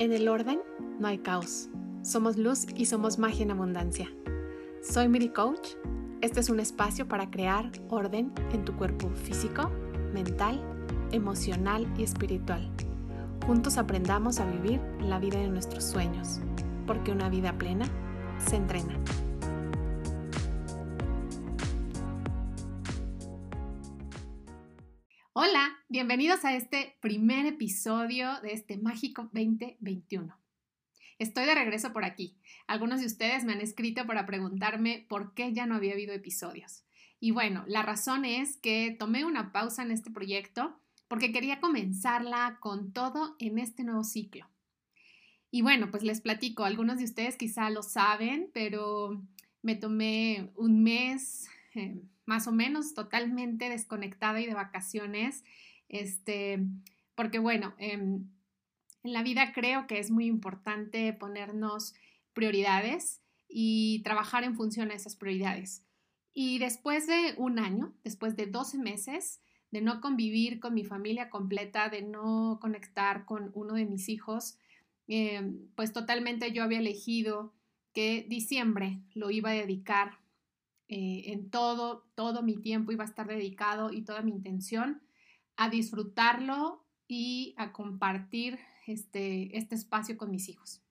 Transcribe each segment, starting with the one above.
En el orden no hay caos. Somos luz y somos magia en abundancia. Soy Miri Coach. Este es un espacio para crear orden en tu cuerpo físico, mental, emocional y espiritual. Juntos aprendamos a vivir la vida de nuestros sueños, porque una vida plena se entrena. Hola, bienvenidos a este primer episodio de este mágico 2021. Estoy de regreso por aquí. Algunos de ustedes me han escrito para preguntarme por qué ya no había habido episodios. Y bueno, la razón es que tomé una pausa en este proyecto porque quería comenzarla con todo en este nuevo ciclo. Y bueno, pues les platico, algunos de ustedes quizá lo saben, pero me tomé un mes, eh, más o menos totalmente desconectada y de vacaciones, este, porque bueno, em, en la vida creo que es muy importante ponernos prioridades y trabajar en función a esas prioridades. Y después de un año, después de 12 meses de no convivir con mi familia completa, de no conectar con uno de mis hijos, em, pues totalmente yo había elegido que diciembre lo iba a dedicar eh, en todo, todo mi tiempo iba a estar dedicado y toda mi intención a disfrutarlo y a compartir este, este espacio con mis hijos.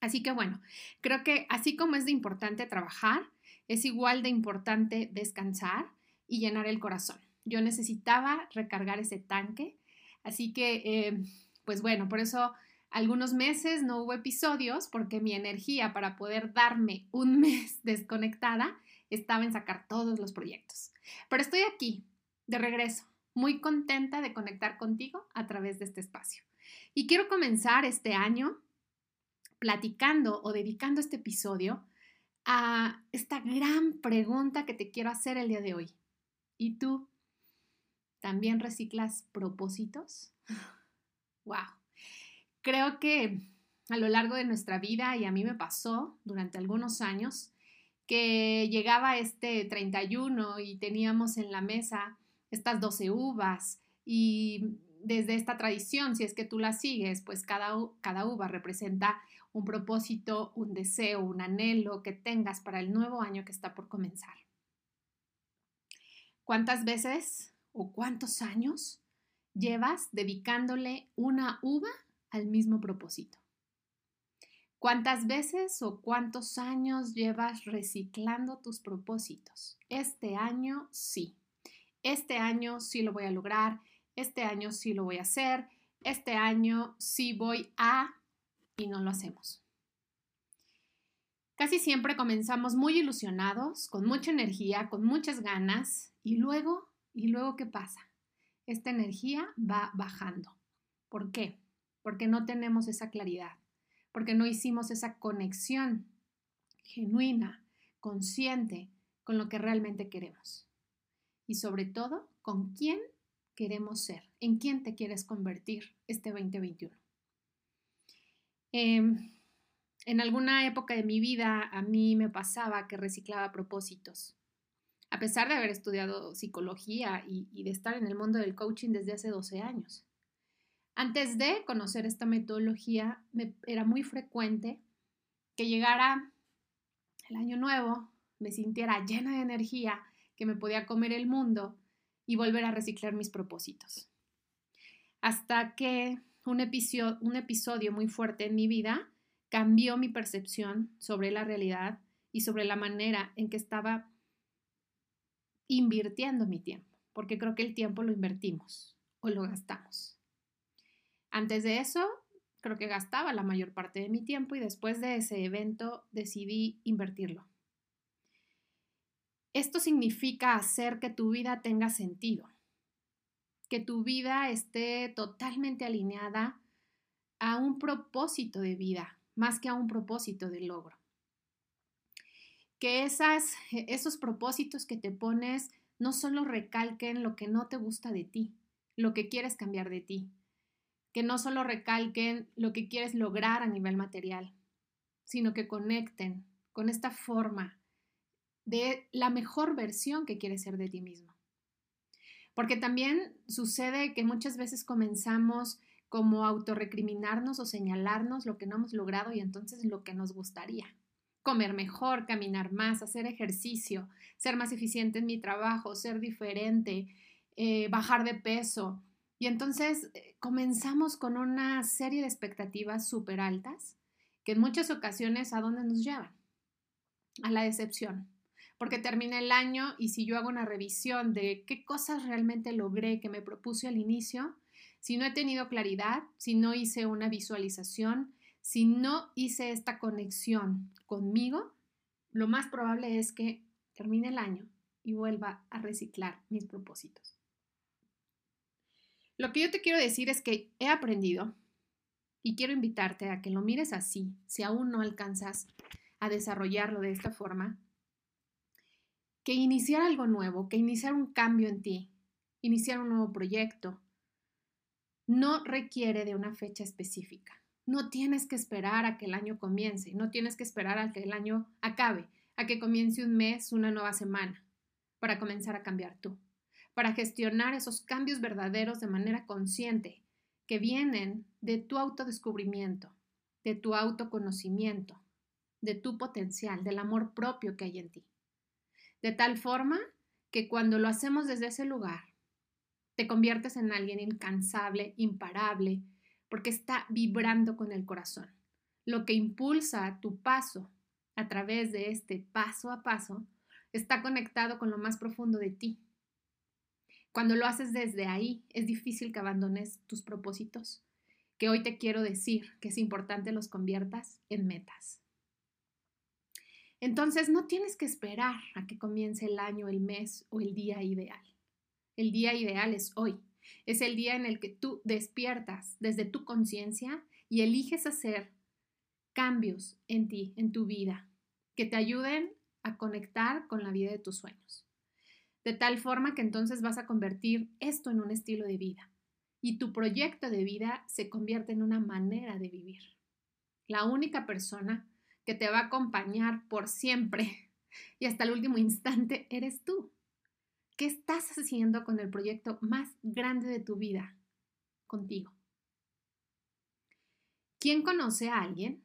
Así que bueno, creo que así como es de importante trabajar, es igual de importante descansar y llenar el corazón. Yo necesitaba recargar ese tanque, así que, eh, pues bueno, por eso algunos meses no hubo episodios porque mi energía para poder darme un mes desconectada estaba en sacar todos los proyectos. Pero estoy aquí, de regreso, muy contenta de conectar contigo a través de este espacio. Y quiero comenzar este año platicando o dedicando este episodio a esta gran pregunta que te quiero hacer el día de hoy. ¿Y tú también reciclas propósitos? ¡Wow! Creo que a lo largo de nuestra vida, y a mí me pasó durante algunos años, que llegaba este 31 y teníamos en la mesa estas 12 uvas y desde esta tradición, si es que tú la sigues, pues cada, cada uva representa un propósito, un deseo, un anhelo que tengas para el nuevo año que está por comenzar. ¿Cuántas veces o cuántos años llevas dedicándole una uva al mismo propósito? ¿Cuántas veces o cuántos años llevas reciclando tus propósitos? Este año sí. Este año sí lo voy a lograr. Este año sí lo voy a hacer. Este año sí voy a... y no lo hacemos. Casi siempre comenzamos muy ilusionados, con mucha energía, con muchas ganas y luego, ¿y luego qué pasa? Esta energía va bajando. ¿Por qué? Porque no tenemos esa claridad porque no hicimos esa conexión genuina, consciente con lo que realmente queremos. Y sobre todo, con quién queremos ser, en quién te quieres convertir este 2021. Em, en alguna época de mi vida a mí me pasaba que reciclaba propósitos. A pesar de haber estudiado psicología y, y de estar en el mundo del coaching desde hace 12 años. Antes de conocer esta metodología, me, era muy frecuente que llegara el año nuevo, me sintiera llena de energía, que me podía comer el mundo y volver a reciclar mis propósitos. Hasta que un episodio, un episodio muy fuerte en mi vida cambió mi percepción sobre la realidad y sobre la manera en que estaba invirtiendo mi tiempo, porque creo que el tiempo lo invertimos o lo gastamos. Antes de eso, creo que gastaba la mayor parte de mi tiempo y después de ese evento decidí invertirlo. Esto significa hacer que tu vida tenga sentido, que tu vida esté totalmente alineada a un propósito de vida, más que a un propósito de logro. Que esas, esos propósitos que te pones no solo recalquen lo que no te gusta de ti, lo que quieres cambiar de ti, que no solo recalquen lo que quieres lograr a nivel material, sino que conecten con esta forma de la mejor versión que quieres ser de ti mismo. Porque también sucede que muchas veces comenzamos como autorrecriminarnos o señalarnos lo que no hemos logrado y entonces lo que nos gustaría. Comer mejor, caminar más, hacer ejercicio, ser más eficiente en mi trabajo, ser diferente, eh, bajar de peso. Y entonces eh, comenzamos con una serie de expectativas súper altas que en muchas ocasiones a dónde nos llevan? A la decepción. Porque termina el año y si yo hago una revisión de qué cosas realmente logré que me propuse al inicio, si no he tenido claridad, si no hice una visualización, si no hice esta conexión conmigo, lo más probable es que termine el año y vuelva a reciclar mis propósitos. Lo que yo te quiero decir es que he aprendido y quiero invitarte a que lo mires así, si aún no alcanzas a desarrollarlo de esta forma, que iniciar algo nuevo, que iniciar un cambio en ti, iniciar un nuevo proyecto, no requiere de una fecha específica. No tienes que esperar a que el año comience, no tienes que esperar a que el año acabe, a que comience un mes, una nueva semana, para comenzar a cambiar tú, para gestionar esos cambios verdaderos de manera consciente, que vienen de tu autodescubrimiento, de tu autoconocimiento, de tu potencial, del amor propio que hay en ti. De tal forma que cuando lo hacemos desde ese lugar, te conviertes en alguien incansable, imparable, porque está vibrando con el corazón. Lo que impulsa tu paso a través de este paso a paso está conectado con lo más profundo de ti. Cuando lo haces desde ahí, es difícil que abandones tus propósitos, que hoy te quiero decir que es importante los conviertas en metas. Entonces, no tienes que esperar a que comience el año, el mes o el día ideal. El día ideal es hoy. Es el día en el que tú despiertas desde tu conciencia y eliges hacer cambios en ti, en tu vida, que te ayuden a conectar con la vida de tus sueños. De tal forma que entonces vas a convertir esto en un estilo de vida y tu proyecto de vida se convierte en una manera de vivir. La única persona que te va a acompañar por siempre y hasta el último instante eres tú. ¿Qué estás haciendo con el proyecto más grande de tu vida? Contigo. ¿Quién conoce a alguien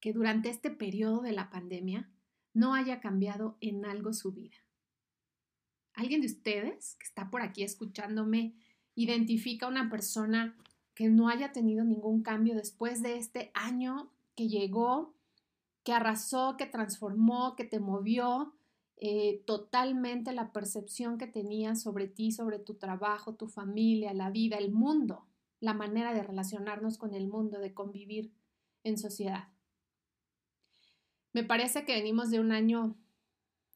que durante este periodo de la pandemia no haya cambiado en algo su vida? ¿Alguien de ustedes que está por aquí escuchándome identifica una persona que no haya tenido ningún cambio después de este año que llegó, que arrasó, que transformó, que te movió, eh, totalmente la percepción que tenías sobre ti, sobre tu trabajo, tu familia, la vida, el mundo, la manera de relacionarnos con el mundo, de convivir en sociedad. Me parece que venimos de un año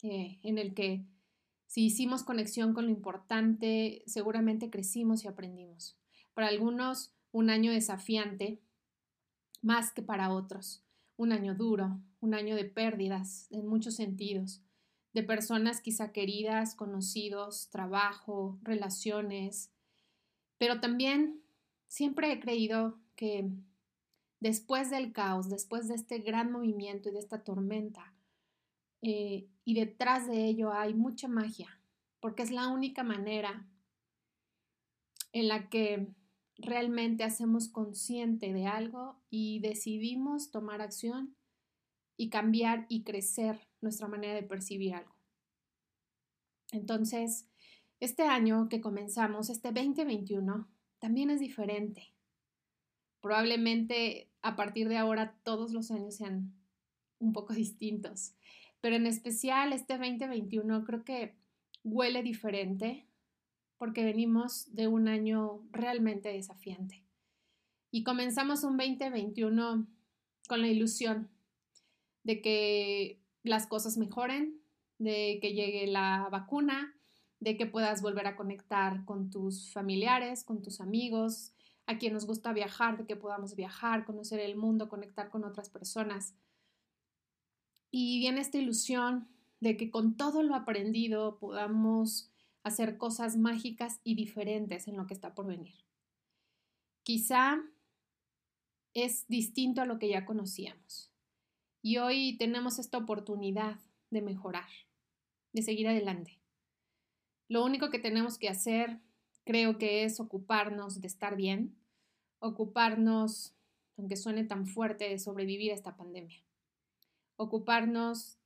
eh, en el que si hicimos conexión con lo importante, seguramente crecimos y aprendimos. Para algunos, un año desafiante, más que para otros. Un año duro, un año de pérdidas en muchos sentidos, de personas quizá queridas, conocidos, trabajo, relaciones, pero también siempre he creído que después del caos, después de este gran movimiento y de esta tormenta, eh, y detrás de ello hay mucha magia, porque es la única manera en la que realmente hacemos consciente de algo y decidimos tomar acción y cambiar y crecer nuestra manera de percibir algo. Entonces, este año que comenzamos, este 2021, también es diferente. Probablemente a partir de ahora todos los años sean un poco distintos, pero en especial este 2021 creo que huele diferente porque venimos de un año realmente desafiante. Y comenzamos un 2021 con la ilusión de que las cosas mejoren, de que llegue la vacuna, de que puedas volver a conectar con tus familiares, con tus amigos, a quien nos gusta viajar, de que podamos viajar, conocer el mundo, conectar con otras personas. Y viene esta ilusión de que con todo lo aprendido podamos hacer cosas mágicas y diferentes en lo que está por venir. Quizá es distinto a lo que ya conocíamos. Y hoy tenemos esta oportunidad de mejorar, de seguir adelante. Lo único que tenemos que hacer, creo que es ocuparnos de estar bien, ocuparnos, aunque suene tan fuerte, de sobrevivir a esta pandemia. Ocuparnos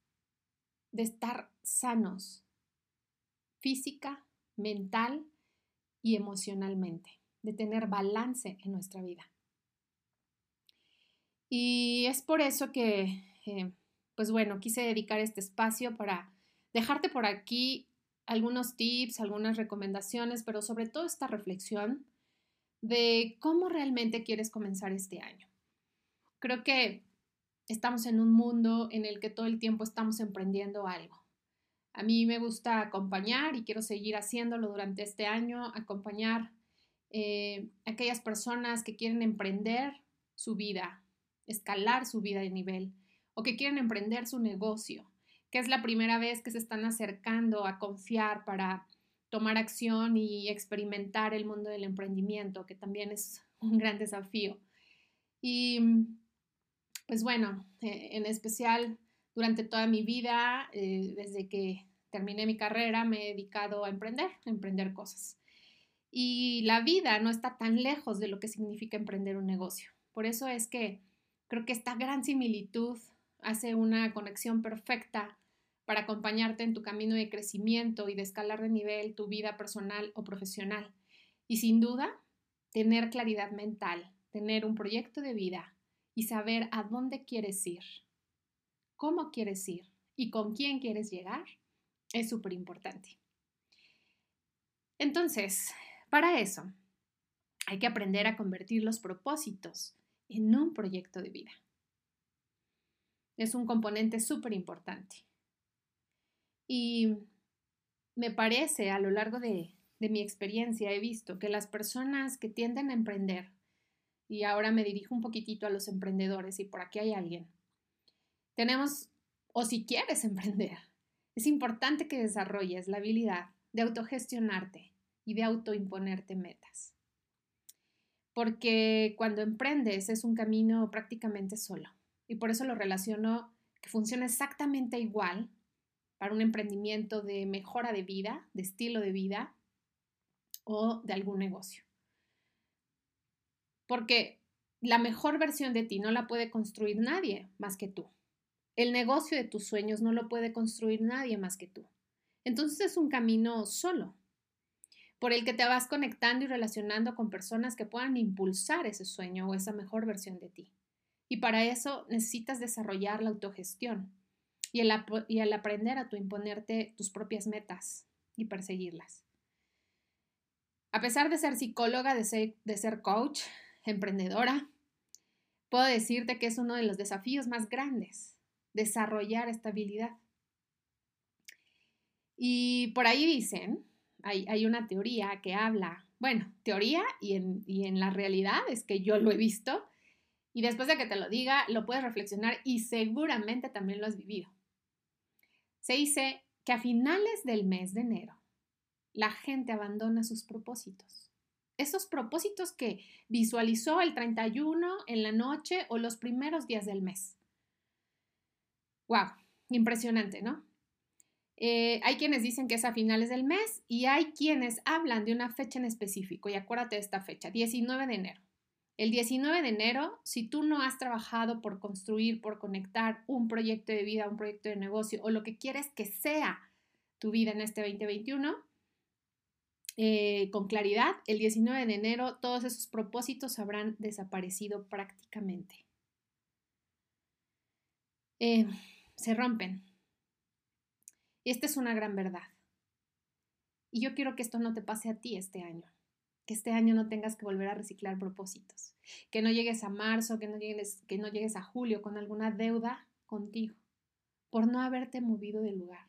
de estar sanos física, mental y emocionalmente, de tener balance en nuestra vida. Y es por eso que, eh, pues bueno, quise dedicar este espacio para dejarte por aquí algunos tips, algunas recomendaciones, pero sobre todo esta reflexión de cómo realmente quieres comenzar este año. Creo que estamos en un mundo en el que todo el tiempo estamos emprendiendo algo. A mí me gusta acompañar y quiero seguir haciéndolo durante este año, acompañar eh, a aquellas personas que quieren emprender su vida, escalar su vida de nivel o que quieren emprender su negocio, que es la primera vez que se están acercando a confiar para tomar acción y experimentar el mundo del emprendimiento, que también es un gran desafío. Y pues bueno, eh, en especial durante toda mi vida, eh, desde que terminé mi carrera, me he dedicado a emprender, a emprender cosas. Y la vida no está tan lejos de lo que significa emprender un negocio. Por eso es que creo que esta gran similitud hace una conexión perfecta para acompañarte en tu camino de crecimiento y de escalar de nivel tu vida personal o profesional. Y sin duda, tener claridad mental, tener un proyecto de vida y saber a dónde quieres ir, cómo quieres ir y con quién quieres llegar es súper importante. Entonces, para eso, hay que aprender a convertir los propósitos en un proyecto de vida. Es un componente súper importante. Y me parece, a lo largo de, de, mi experiencia, he visto que las personas que tienden a emprender, y ahora me dirijo un poquitito a los emprendedores, y por aquí hay alguien, tenemos, o si quieres emprender, es importante que desarrolles la habilidad de autogestionarte y de autoimponerte metas. Porque cuando emprendes es un camino prácticamente solo. Y por eso lo relaciono que funciona exactamente igual para un emprendimiento de mejora de vida, de estilo de vida o de algún negocio. Porque la mejor versión de ti no la puede construir nadie más que tú. El negocio de tus sueños no lo puede construir nadie más que tú. Entonces es un camino solo, por el que te vas conectando y relacionando con personas que puedan impulsar ese sueño o esa mejor versión de ti. Y para eso necesitas desarrollar la autogestión y el, aprender a tu imponerte tus propias metas y perseguirlas. A pesar de ser psicóloga, de ser coach, emprendedora, puedo decirte que es uno de los desafíos más grandes desarrollar estabilidad. Y por ahí dicen, hay, una teoría que habla, bueno, teoría y en, y en la realidad es que yo lo he visto y después de que te lo diga, lo puedes reflexionar y seguramente también lo has vivido. Se dice que a finales del mes de enero, la gente abandona sus propósitos. Esos propósitos que visualizó el 31 en la noche o los primeros días del mes. ¡Wow! Impresionante, ¿no? Eh, hay quienes dicen que es a finales del mes y hay quienes hablan de una fecha en específico. Y acuérdate de esta fecha, 19 de enero. El 19 de enero, si tú no has trabajado por construir, por conectar un proyecto de vida, un proyecto de negocio o lo que quieres que sea tu vida en este 2021, eh, con claridad, el 19 de enero todos esos propósitos habrán desaparecido prácticamente. Eh, se rompen. Y esta es una gran verdad. Y yo quiero que esto no te pase a ti este año. Que este año no tengas que volver a reciclar propósitos. Que no llegues a marzo, que no llegues, que no llegues a julio con alguna deuda contigo. Por no haberte movido del lugar.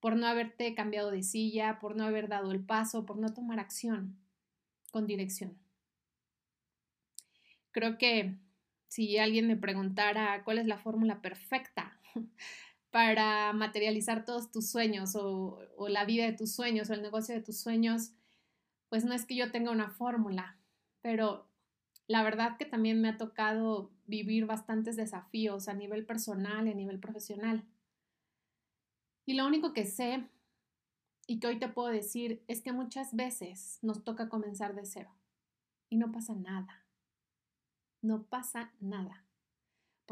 Por no haberte cambiado de silla. Por no haber dado el paso. Por no tomar acción con dirección. Creo que si alguien me preguntara cuál es la fórmula perfecta para materializar todos tus sueños o, la vida de tus sueños o el negocio de tus sueños, pues no es que yo tenga una fórmula, pero la verdad que también me ha tocado vivir bastantes desafíos a nivel personal y a nivel profesional. Y lo único que sé y que hoy te puedo decir es que muchas veces nos toca comenzar de cero y no pasa nada. No pasa nada.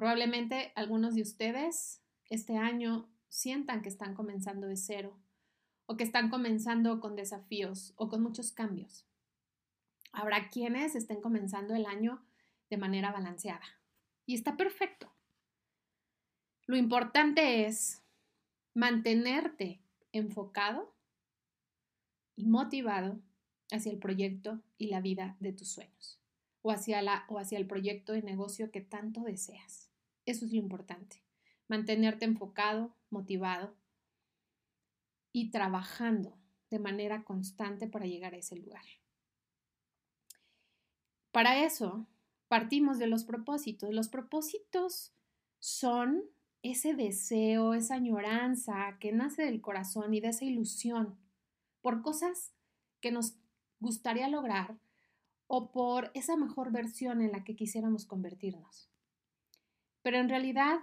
Probablemente algunos de ustedes este año sientan que están comenzando de cero o que están comenzando con desafíos o con muchos cambios. Habrá quienes estén comenzando el año de manera balanceada y está perfecto. Lo importante es mantenerte enfocado y motivado hacia el proyecto y la vida de tus sueños o hacia, o hacia el proyecto de negocio que tanto deseas. Eso es lo importante. Mantenerte enfocado, motivado y trabajando de manera constante para llegar a ese lugar. Para eso, partimos de los propósitos. Los propósitos son ese deseo, esa añoranza que nace del corazón y de esa ilusión por cosas que nos gustaría lograr o por esa mejor versión en la que quisiéramos convertirnos. Pero en realidad,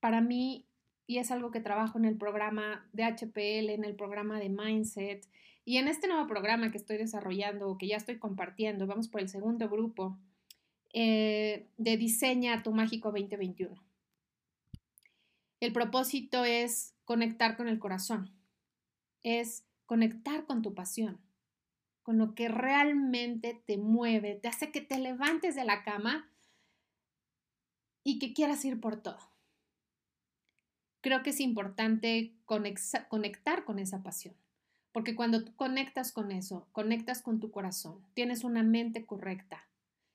para mí, y es algo que trabajo en el programa de HPL, en el programa de Mindset, y en este nuevo programa que estoy desarrollando o que ya estoy compartiendo, vamos por el segundo grupo, eh, de Diseña tu Mágico 2021. El propósito es conectar con el corazón, es conectar con tu pasión, con lo que realmente te mueve, te hace que te levantes de la cama y que quieras ir por todo. Creo que es importante conectar con esa pasión, porque cuando tú conectas con eso, conectas con tu corazón, tienes una mente correcta,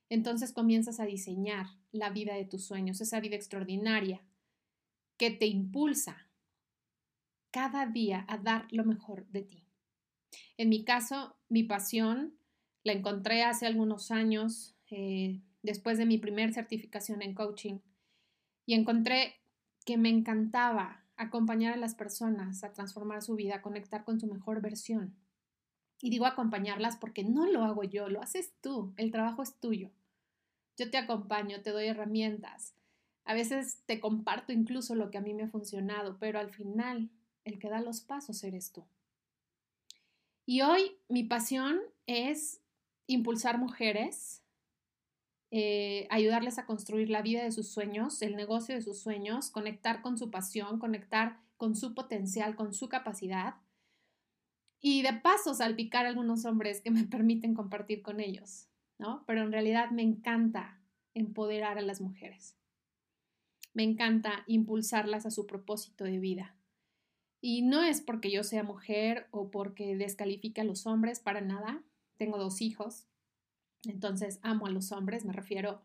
entonces comienzas a diseñar la vida de tus sueños, esa vida extraordinaria que te impulsa cada día a dar lo mejor de ti. En mi caso, mi pasión la encontré hace algunos años, eh, después de mi primer certificación en coaching, y encontré que me encantaba acompañar a las personas a transformar su vida, a conectar con su mejor versión. Y digo acompañarlas porque no lo hago yo, lo haces tú, el trabajo es tuyo. Yo te acompaño, te doy herramientas. A veces te comparto incluso lo que a mí me ha funcionado, pero al final el que da los pasos eres tú. Y hoy mi pasión es impulsar mujeres, eh, ayudarles a construir la vida de sus sueños, el negocio de sus sueños, conectar con su pasión, conectar con su potencial, con su capacidad. Y de paso salpicar a algunos hombres que me permiten compartir con ellos, ¿no? Pero en realidad me encanta empoderar a las mujeres. Me encanta impulsarlas a su propósito de vida. Y no es porque yo sea mujer o porque descalifique a los hombres, para nada. Tengo dos hijos, entonces amo a los hombres, me refiero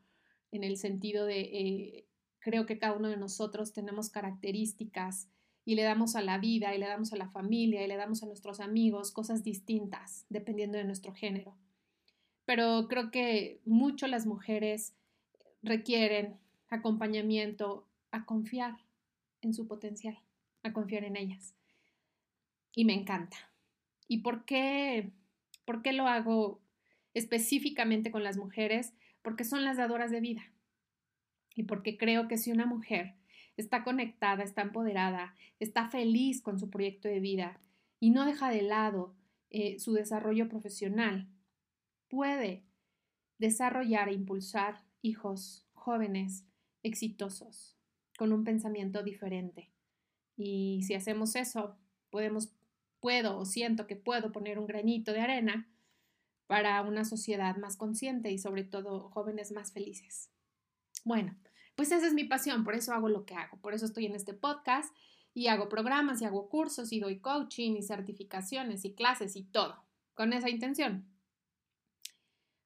en el sentido de, eh, creo que cada uno de nosotros tenemos características y le damos a la vida y le damos a la familia y le damos a nuestros amigos cosas distintas dependiendo de nuestro género. Pero creo que mucho las mujeres requieren acompañamiento a confiar en su potencial a confiar en ellas. Y me encanta. ¿Y por qué, por qué lo hago específicamente con las mujeres? Porque son las dadoras de vida. Y porque creo que si una mujer está conectada, está empoderada, está feliz con su proyecto de vida y no deja de lado eh, su desarrollo profesional, puede desarrollar e impulsar hijos jóvenes exitosos con un pensamiento diferente y si hacemos eso, podemos, puedo o siento que puedo poner un granito de arena para una sociedad más consciente y sobre todo jóvenes más felices. Bueno, pues esa es mi pasión, por eso hago lo que hago, por eso estoy en este podcast y hago programas y hago cursos y doy coaching y certificaciones y clases y todo, con esa intención.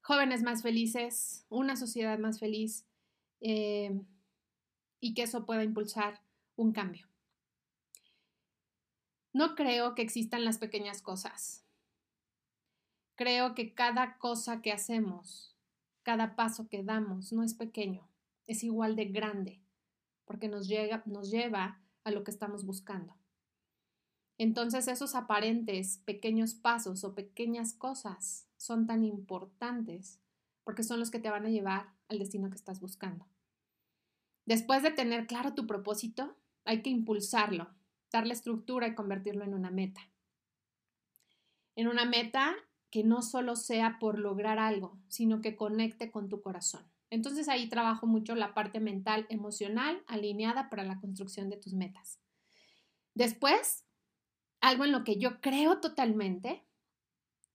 Jóvenes más felices, una sociedad más feliz eh, y que eso pueda impulsar un cambio. No creo que existan las pequeñas cosas. Creo que cada cosa que hacemos, cada paso que damos, no es pequeño, es igual de grande, porque nos, llega, nos lleva a lo que estamos buscando. Entonces esos aparentes pequeños pasos o pequeñas cosas son tan importantes porque son los que te van a llevar al destino que estás buscando. Después de tener claro tu propósito, hay que impulsarlo, darle estructura y convertirlo en una meta. En una meta que no solo sea por lograr algo, sino que conecte con tu corazón. Entonces ahí trabajo mucho la parte mental, emocional, alineada para la construcción de tus metas. Después, algo en lo que yo creo totalmente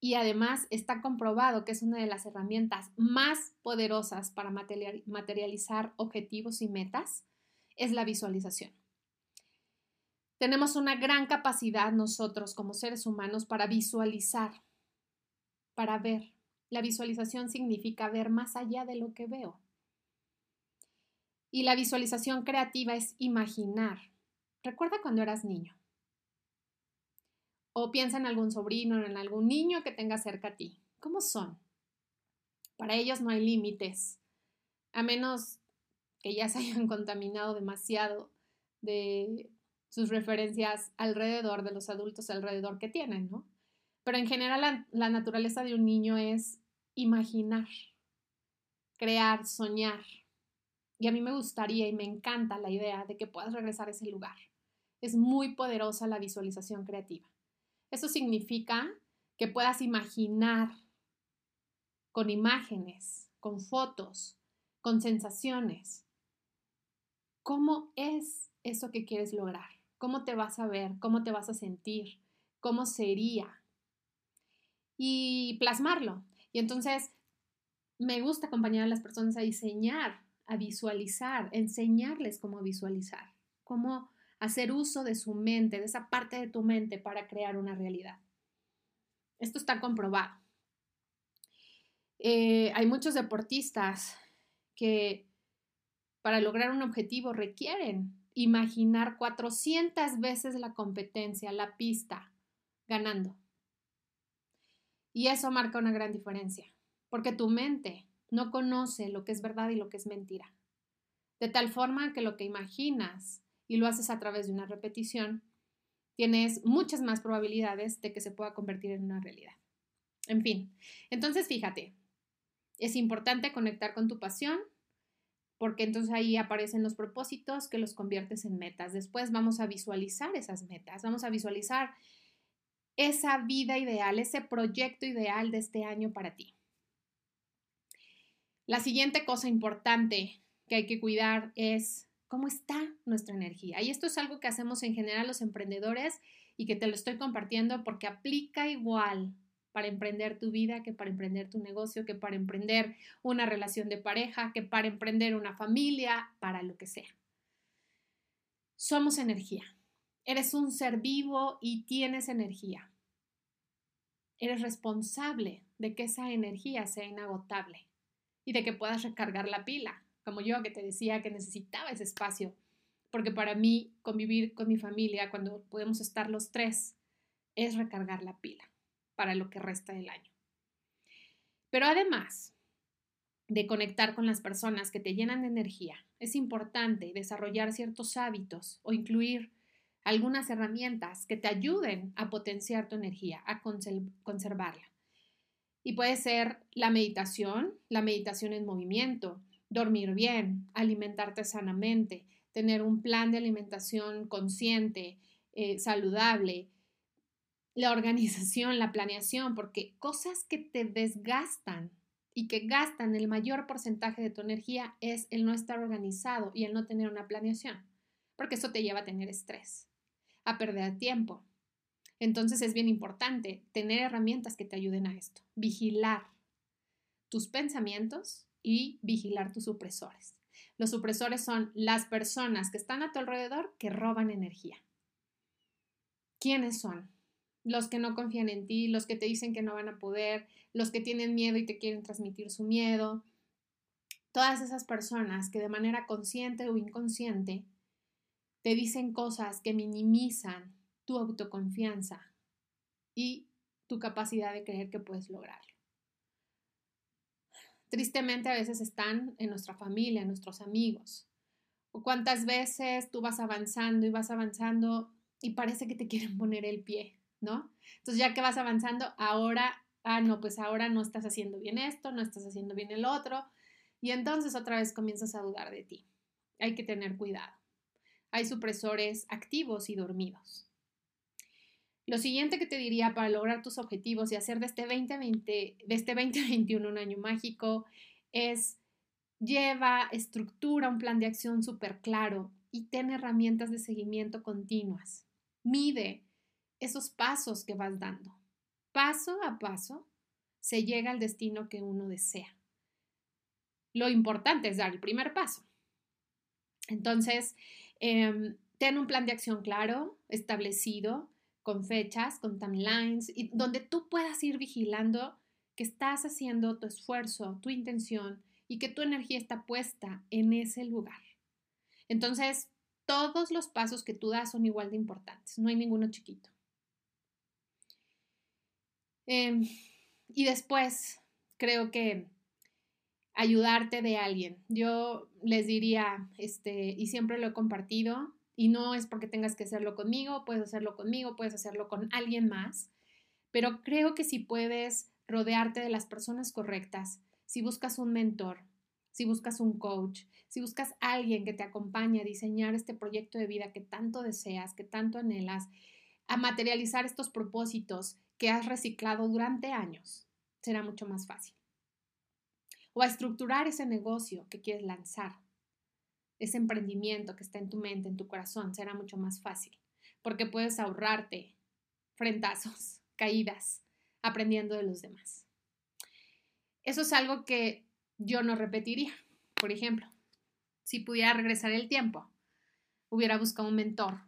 y además está comprobado que es una de las herramientas más poderosas para materializar objetivos y metas, es la visualización. Tenemos una gran capacidad nosotros como seres humanos para visualizar, para ver. La visualización significa ver más allá de lo que veo. Y la visualización creativa es imaginar. Recuerda cuando eras niño. O piensa en algún sobrino, o en algún niño que tenga cerca a ti. ¿Cómo son? Para ellos no hay límites, a menos que ya se hayan contaminado demasiado de sus referencias alrededor de los adultos alrededor que tienen, ¿no? Pero en general la, naturaleza de un niño es imaginar, crear, soñar. Y a mí me gustaría y me encanta la idea de que puedas regresar a ese lugar. Es muy poderosa la visualización creativa. Eso significa que puedas imaginar con imágenes, con fotos, con sensaciones, cómo es eso que quieres lograr cómo te vas a ver, cómo te vas a sentir, cómo sería. Y plasmarlo. Y entonces me gusta acompañar a las personas a diseñar, a visualizar, enseñarles cómo visualizar, cómo hacer uso de su mente, de esa parte de tu mente para crear una realidad. Esto está comprobado. Eh, hay muchos deportistas que para lograr un objetivo requieren imaginar 400 veces la competencia, la pista, ganando. Y eso marca una gran diferencia, porque tu mente no conoce lo que es verdad y lo que es mentira. De tal forma que lo que imaginas y lo haces a través de una repetición, tienes muchas más probabilidades de que se pueda convertir en una realidad. En fin, entonces fíjate, es importante conectar con tu pasión, porque entonces ahí aparecen los propósitos que los conviertes en metas. Después vamos a visualizar esas metas, vamos a visualizar esa vida ideal, ese proyecto ideal de este año para ti. La siguiente cosa importante que hay que cuidar es cómo está nuestra energía. Y esto es algo que hacemos en general los emprendedores y que te lo estoy compartiendo porque aplica igual para emprender tu vida, que para emprender tu negocio, que para emprender una relación de pareja, que para emprender una familia, para lo que sea. Somos energía. Eres un ser vivo y tienes energía. Eres responsable de que esa energía sea inagotable y de que puedas recargar la pila, como yo que te decía que necesitaba ese espacio, porque para mí convivir con mi familia cuando podemos estar los tres es recargar la pila para lo que resta del año. Pero además de conectar con las personas que te llenan de energía, es importante desarrollar ciertos hábitos o incluir algunas herramientas que te ayuden a potenciar tu energía, a conservarla. Y puede ser la meditación, la meditación en movimiento, dormir bien, alimentarte sanamente, tener un plan de alimentación consciente, eh, saludable, la organización, la planeación, porque cosas que te desgastan y que gastan el mayor porcentaje de tu energía es el no estar organizado y el no tener una planeación, porque eso te lleva a tener estrés, a perder tiempo. Entonces es bien importante tener herramientas que te ayuden a esto, vigilar tus pensamientos y vigilar tus supresores. Los supresores son las personas que están a tu alrededor que roban energía. ¿Quiénes son? los que no confían en ti, los que te dicen que no van a poder, los que tienen miedo y te quieren transmitir su miedo. Todas esas personas que de manera consciente o inconsciente te dicen cosas que minimizan tu autoconfianza y tu capacidad de creer que puedes lograrlo. Tristemente a veces están en nuestra familia, en nuestros amigos. O cuántas veces tú vas avanzando y vas avanzando y parece que te quieren poner el pie ¿no? Entonces ya que vas avanzando, ahora, ah, no, pues ahora no estás haciendo bien esto, no estás haciendo bien el otro, y entonces otra vez comienzas a dudar de ti. Hay que tener cuidado. Hay supresores activos y dormidos. Lo siguiente que te diría para lograr tus objetivos y hacer de este 2020, de este 2021 un año mágico es lleva, estructura un plan de acción súper claro y ten herramientas de seguimiento continuas. Mide esos pasos que vas dando. Paso a paso se llega al destino que uno desea. Lo importante es dar el primer paso. Entonces, em, ten un plan de acción claro, establecido, con fechas, con timelines, y donde tú puedas ir vigilando que estás haciendo tu esfuerzo, tu intención y que tu energía está puesta en ese lugar. Entonces, todos los pasos que tú das son igual de importantes, no hay ninguno chiquito. Em, y después, creo que ayudarte de alguien. Yo les diría, este, y siempre lo he compartido, y no es porque tengas que hacerlo conmigo, puedes hacerlo conmigo, puedes hacerlo con alguien más, pero creo que si puedes rodearte de las personas correctas, si buscas un mentor, si buscas un coach, si buscas alguien que te acompañe a diseñar este proyecto de vida que tanto deseas, que tanto anhelas, a materializar estos propósitos que has reciclado durante años, será mucho más fácil. O a estructurar ese negocio que quieres lanzar, ese emprendimiento que está en tu mente, en tu corazón, será mucho más fácil, porque puedes ahorrarte frentazos, caídas, aprendiendo de los demás. Eso es algo que yo no repetiría. Por ejemplo, si pudiera regresar el tiempo, hubiera buscado un mentor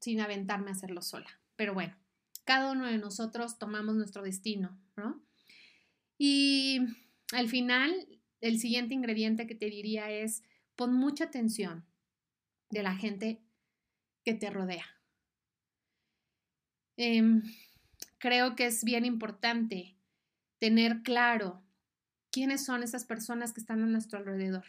sin aventarme a hacerlo sola. Pero bueno, cada uno de nosotros tomamos nuestro destino, ¿no? Y al final, el siguiente ingrediente que te diría es pon mucha atención de la gente que te rodea. Em, creo que es bien importante tener claro quiénes son esas personas que están a nuestro alrededor.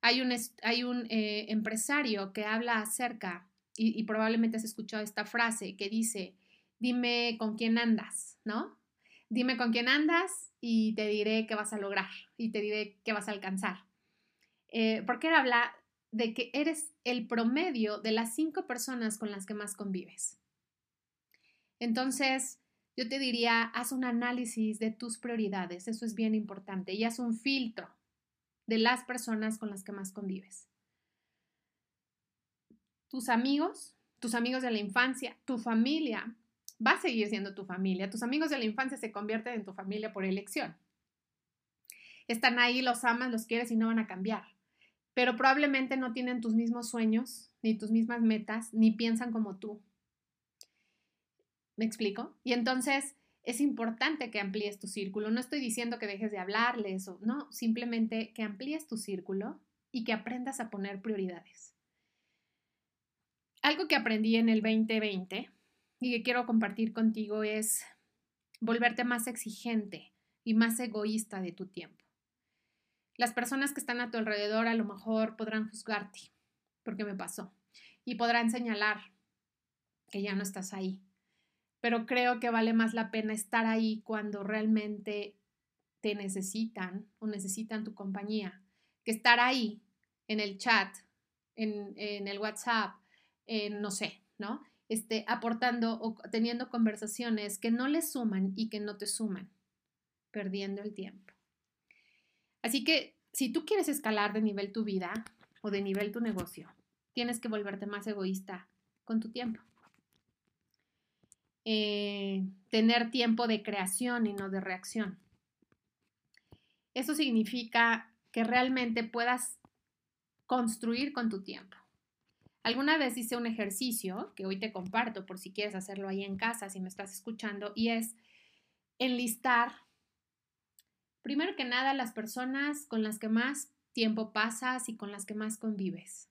Hay un, eh, empresario que habla acerca, y probablemente has escuchado esta frase, que dice, dime con quién andas, ¿no? Dime con quién andas y te diré qué vas a lograr y te diré qué vas a alcanzar. Eh, porque él habla de que eres el promedio de las cinco personas con las que más convives. Entonces, yo te diría, haz un análisis de tus prioridades, eso es bien importante, y haz un filtro de las personas con las que más convives. Tus amigos, tus amigos de la infancia, tu familia, va a seguir siendo tu familia. Tus amigos de la infancia se convierten en tu familia por elección. Están ahí, los amas, los quieres y no van a cambiar. Pero probablemente no tienen tus mismos sueños, ni tus mismas metas, ni piensan como tú. ¿Me explico? Y entonces es importante que amplíes tu círculo. No estoy diciendo que dejes de hablarles o no, simplemente que amplíes tu círculo y que aprendas a poner prioridades. Algo que aprendí en el 2020 y que quiero compartir contigo es volverte más exigente y más egoísta de tu tiempo. Las personas que están a tu alrededor a lo mejor podrán juzgarte, porque me pasó, y podrán señalar que ya no estás ahí. Pero creo que vale más la pena estar ahí cuando realmente te necesitan o necesitan tu compañía, que estar ahí en el chat, en, en el WhatsApp, en no sé, ¿no? Este, aportando o teniendo conversaciones que no le suman y que no te suman, perdiendo el tiempo. Así que si tú quieres escalar de nivel tu vida o de nivel tu negocio, tienes que volverte más egoísta con tu tiempo. Eh, tener tiempo de creación y no de reacción. Eso significa que realmente puedas construir con tu tiempo. Alguna vez hice un ejercicio que hoy te comparto por si quieres hacerlo ahí en casa, si me estás escuchando, y es enlistar, primero que nada, las personas con las que más tiempo pasas y con las que más convives.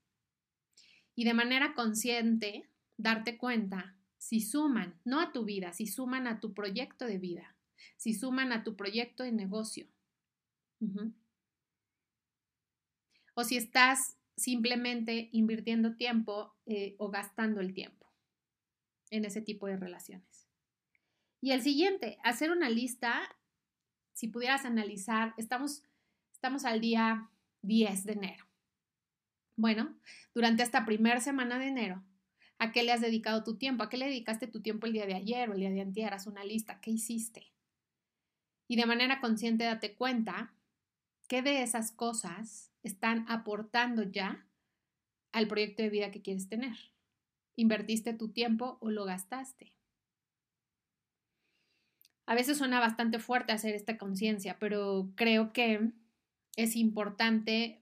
Y de manera consciente, darte cuenta si suman, no a tu vida, si suman a tu proyecto de vida, si suman a tu proyecto de negocio. O si estás simplemente invirtiendo tiempo eh, o gastando el tiempo en ese tipo de relaciones. Y el siguiente, hacer una lista, si pudieras analizar, estamos, estamos al día 10 de enero. Bueno, durante esta primera semana de enero, ¿a qué le has dedicado tu tiempo? ¿A qué le dedicaste tu tiempo el día de ayer o el día de antier? Haz una lista, ¿qué hiciste? Y de manera consciente date cuenta ¿Qué de esas cosas están aportando ya al proyecto de vida que quieres tener? ¿Invertiste tu tiempo o lo gastaste? A veces suena bastante fuerte hacer esta conciencia, pero creo que es importante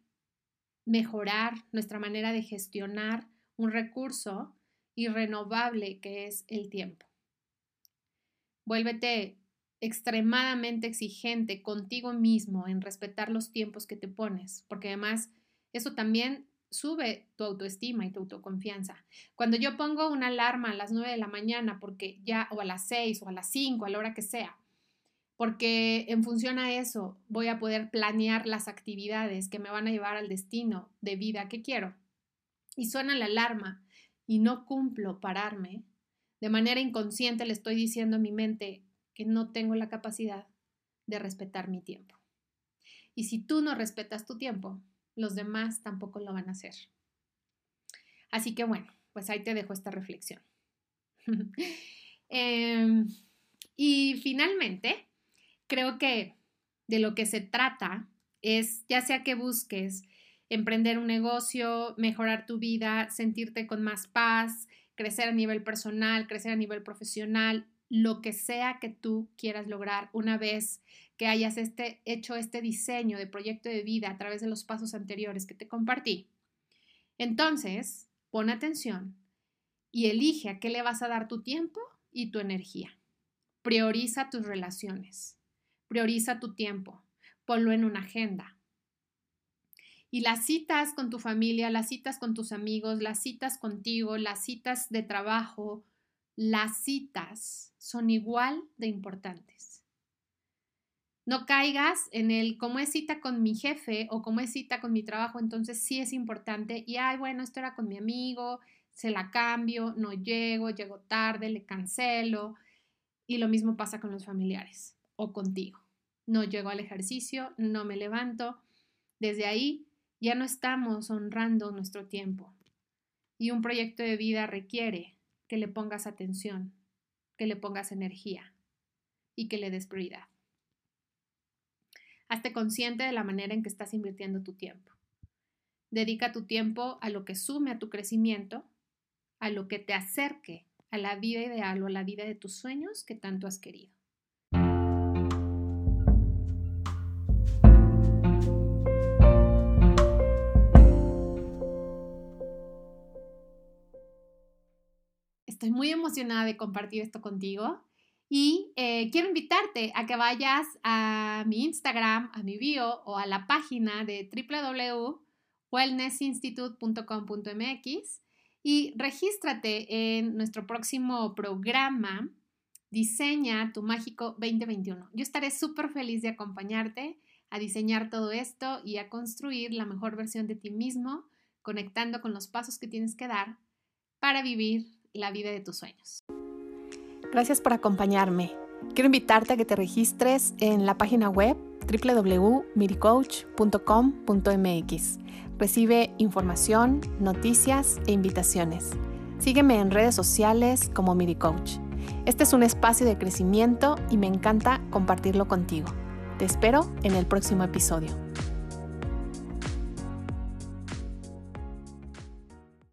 mejorar nuestra manera de gestionar un recurso irrenovable que es el tiempo. Vuélvete extremadamente exigente contigo mismo en respetar los tiempos que te pones, porque además eso también sube tu autoestima y tu autoconfianza. Cuando yo pongo una alarma a las 9 de la mañana, porque ya, o a las 6 o a las 5, a la hora que sea, porque en función a eso voy a poder planear las actividades que me van a llevar al destino de vida que quiero. Y suena la alarma y no cumplo pararme, de manera inconsciente le estoy diciendo a mi mente que no tengo la capacidad de respetar mi tiempo. Y si tú no respetas tu tiempo, los demás tampoco lo van a hacer. Así que bueno, pues ahí te dejo esta reflexión. Em, y finalmente, creo que de lo que se trata es, ya sea que busques emprender un negocio, mejorar tu vida, sentirte con más paz, crecer a nivel personal, crecer a nivel profesional, lo que sea que tú quieras lograr una vez que hayas este, hecho este diseño de proyecto de vida a través de los pasos anteriores que te compartí. Entonces, pon atención y elige a qué le vas a dar tu tiempo y tu energía. Prioriza tus relaciones. Prioriza tu tiempo, ponlo en una agenda. Y las citas con tu familia, las citas con tus amigos, las citas contigo, las citas de trabajo, las citas son igual de importantes. No caigas en el cómo es cita con mi jefe o cómo es cita con mi trabajo, entonces sí es importante. Y ay, bueno, esto era con mi amigo, se la cambio, no llego, llego tarde, le cancelo. Y lo mismo pasa con los familiares o contigo. No llego al ejercicio, no me levanto. Desde ahí ya no estamos honrando nuestro tiempo. Y un proyecto de vida requiere que le pongas atención, que le pongas energía y que le des prioridad. Hazte consciente de la manera en que estás invirtiendo tu tiempo. Dedica tu tiempo a lo que sume a tu crecimiento, a lo que te acerque a la vida ideal o a la vida de tus sueños que tanto has querido. Estoy muy emocionada de compartir esto contigo y eh, quiero invitarte a que vayas a mi Instagram, a mi bio o a la página de www.wellnessinstitute.com.mx y regístrate en nuestro próximo programa Diseña tu Mágico 2021. Yo estaré súper feliz de acompañarte a diseñar todo esto y a construir la mejor versión de ti mismo, conectando con los pasos que tienes que dar para vivir la vida de tus sueños. Gracias por acompañarme. Quiero invitarte a que te registres en la página web www.miricoach.com.mx. Recibe información, noticias e invitaciones. Sígueme en redes sociales como MiriCoach. Este es un espacio de crecimiento y me encanta compartirlo contigo. Te espero en el próximo episodio.